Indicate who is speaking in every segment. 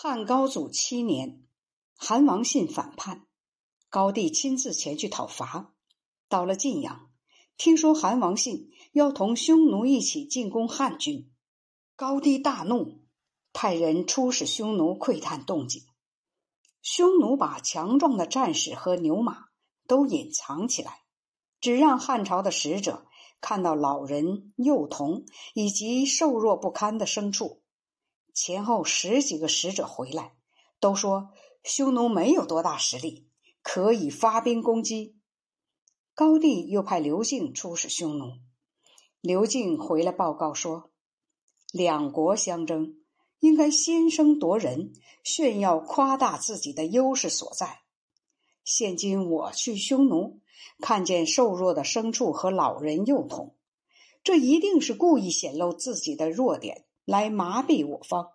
Speaker 1: 汉高祖七年，韩王信反叛，高帝亲自前去讨伐。到了晋阳，听说韩王信要同匈奴一起进攻汉军，高帝大怒，派人出使匈奴窥探动静。匈奴把强壮的战士和牛马都隐藏起来，只让汉朝的使者看到老人、幼童以及瘦弱不堪的牲畜。前后十几个使者回来，都说匈奴没有多大实力，可以发兵攻击。高帝又派刘敬出使匈奴，刘敬回来报告说：两国相争，应该先声夺人，炫耀夸大自己的优势所在。现今我去匈奴，看见瘦弱的牲畜和老人幼童，这一定是故意显露自己的弱点。来麻痹我方，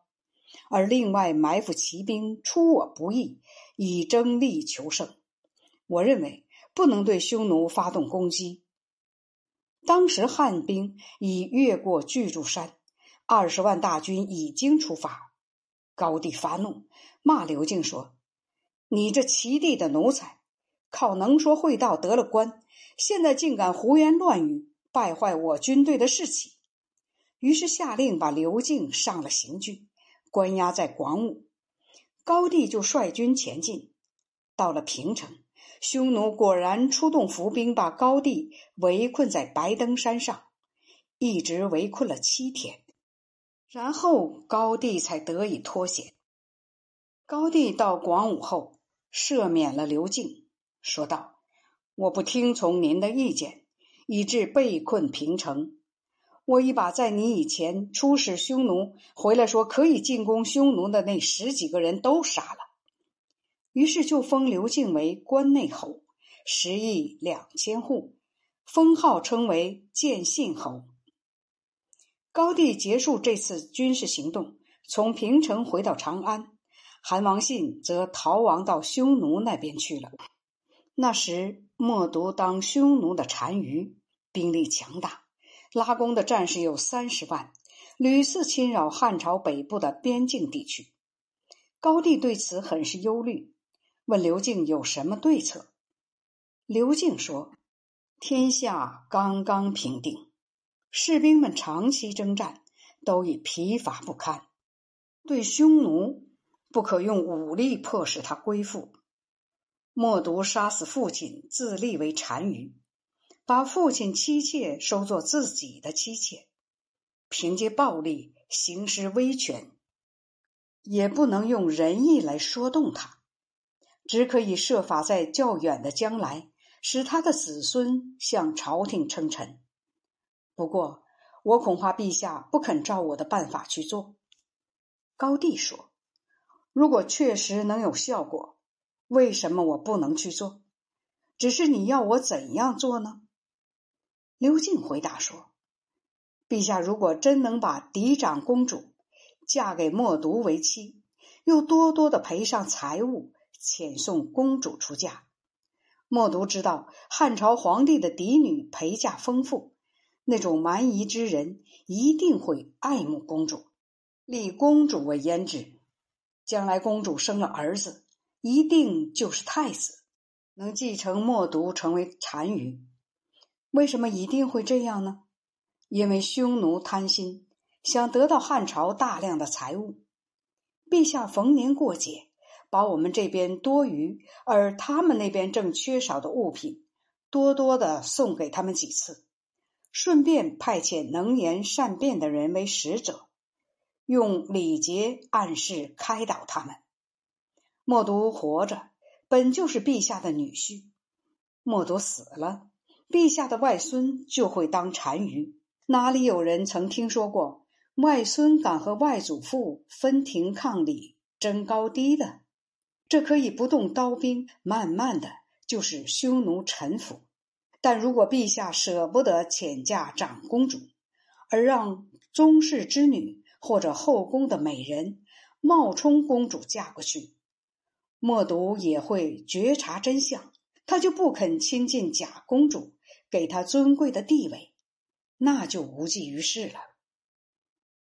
Speaker 1: 而另外埋伏骑兵出我不意，以争力求胜。我认为不能对匈奴发动攻击。当时汉兵已越过巨柱山，二十万大军已经出发。高帝发怒，骂刘敬说：“你这齐地的奴才，靠能说会道得了官，现在竟敢胡言乱语，败坏我军队的士气。”于是下令把刘敬上了刑具，关押在广武。高帝就率军前进，到了平城，匈奴果然出动伏兵，把高帝围困在白登山上，一直围困了七天，然后高帝才得以脱险。高帝到广武后，赦免了刘敬，说道：“我不听从您的意见，以致被困平城。”我已把在你以前出使匈奴回来说可以进攻匈奴的那十几个人都杀了，于是就封刘敬为关内侯，十亿两千户，封号称为建信侯。高帝结束这次军事行动，从平城回到长安，韩王信则逃亡到匈奴那边去了。那时默毒当匈奴的单于，兵力强大。拉弓的战士有三十万，屡次侵扰汉朝北部的边境地区。高帝对此很是忧虑，问刘敬有什么对策。刘敬说：“天下刚刚平定，士兵们长期征战，都已疲乏不堪。对匈奴，不可用武力迫使他归附。默毒杀死父亲，自立为单于。”把父亲妻妾收作自己的妻妾，凭借暴力行使威权，也不能用仁义来说动他，只可以设法在较远的将来使他的子孙向朝廷称臣。不过，我恐怕陛下不肯照我的办法去做。高帝说：“如果确实能有效果，为什么我不能去做？只是你要我怎样做呢？”刘敬回答说：“陛下如果真能把嫡长公主嫁给默毒为妻，又多多的赔上财物，遣送公主出嫁，默毒知道汉朝皇帝的嫡女陪嫁丰富，那种蛮夷之人一定会爱慕公主，立公主为胭脂。将来公主生了儿子，一定就是太子，能继承默毒成为单于。”为什么一定会这样呢？因为匈奴贪心，想得到汉朝大量的财物。陛下逢年过节，把我们这边多余而他们那边正缺少的物品，多多的送给他们几次，顺便派遣能言善辩的人为使者，用礼节暗示开导他们。默毒活着，本就是陛下的女婿；默毒死了。陛下的外孙就会当单于，哪里有人曾听说过外孙敢和外祖父分庭抗礼、争高低的？这可以不动刀兵，慢慢的就是匈奴臣服。但如果陛下舍不得遣嫁长公主，而让宗室之女或者后宫的美人冒充公主嫁过去，默读也会觉察真相。他就不肯亲近假公主，给他尊贵的地位，那就无济于事了。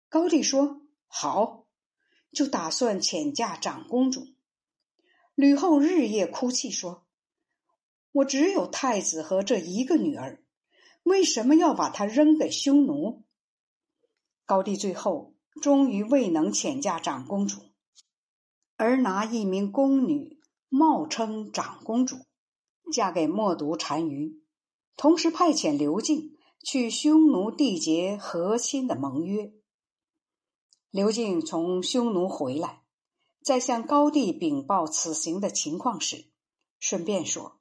Speaker 1: 高帝说：“好，就打算遣嫁长公主。吕后日夜哭泣说：“我只有太子和这一个女儿，为什么要把她扔给匈奴？”高帝最后终于未能遣嫁长公主，而拿一名宫女冒称长公主，嫁给冒读单于，同时派遣刘敬去匈奴缔结和亲的盟约。刘敬从匈奴回来，在向高帝禀报此行的情况时，顺便说：“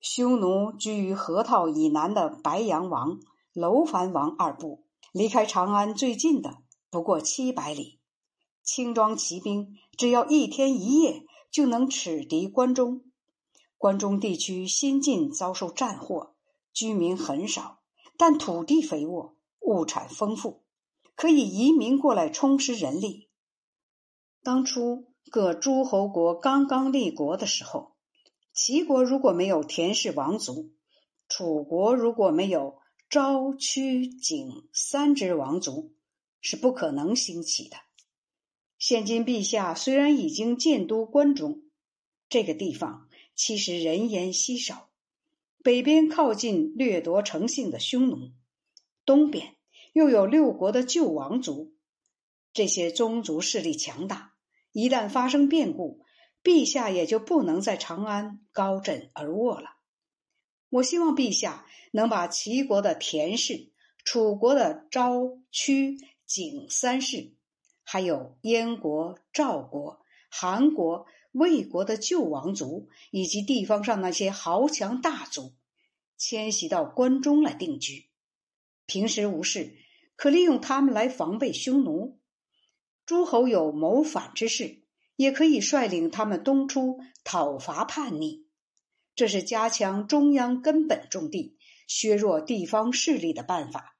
Speaker 1: 匈奴居于河套以南的白羊王、楼烦王二部。”离开长安最近的不过七百里，轻装骑兵只要一天一夜就能耻敌关中。关中地区新近遭受战祸，居民很少，但土地肥沃，物产丰富，可以移民过来充实人力。当初各诸侯国刚刚立国的时候，齐国如果没有田氏王族，楚国如果没有。昭、屈、景三支王族是不可能兴起的。现今陛下虽然已经建都关中，这个地方其实人烟稀少，北边靠近掠夺成性的匈奴，东边又有六国的旧王族，这些宗族势力强大，一旦发生变故，陛下也就不能在长安高枕而卧了。我希望陛下能把齐国的田氏、楚国的昭、屈、景三氏，还有燕国、赵国、韩国、魏国的旧王族，以及地方上那些豪强大族，迁徙到关中来定居。平时无事，可利用他们来防备匈奴。诸侯有谋反之事，也可以率领他们东出讨伐叛逆。这是加强中央根本重地、削弱地方势力的办法。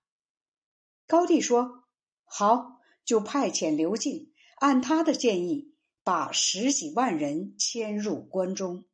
Speaker 1: 高帝说：“好，就派遣刘敬，按他的建议，把十几万人迁入关中。”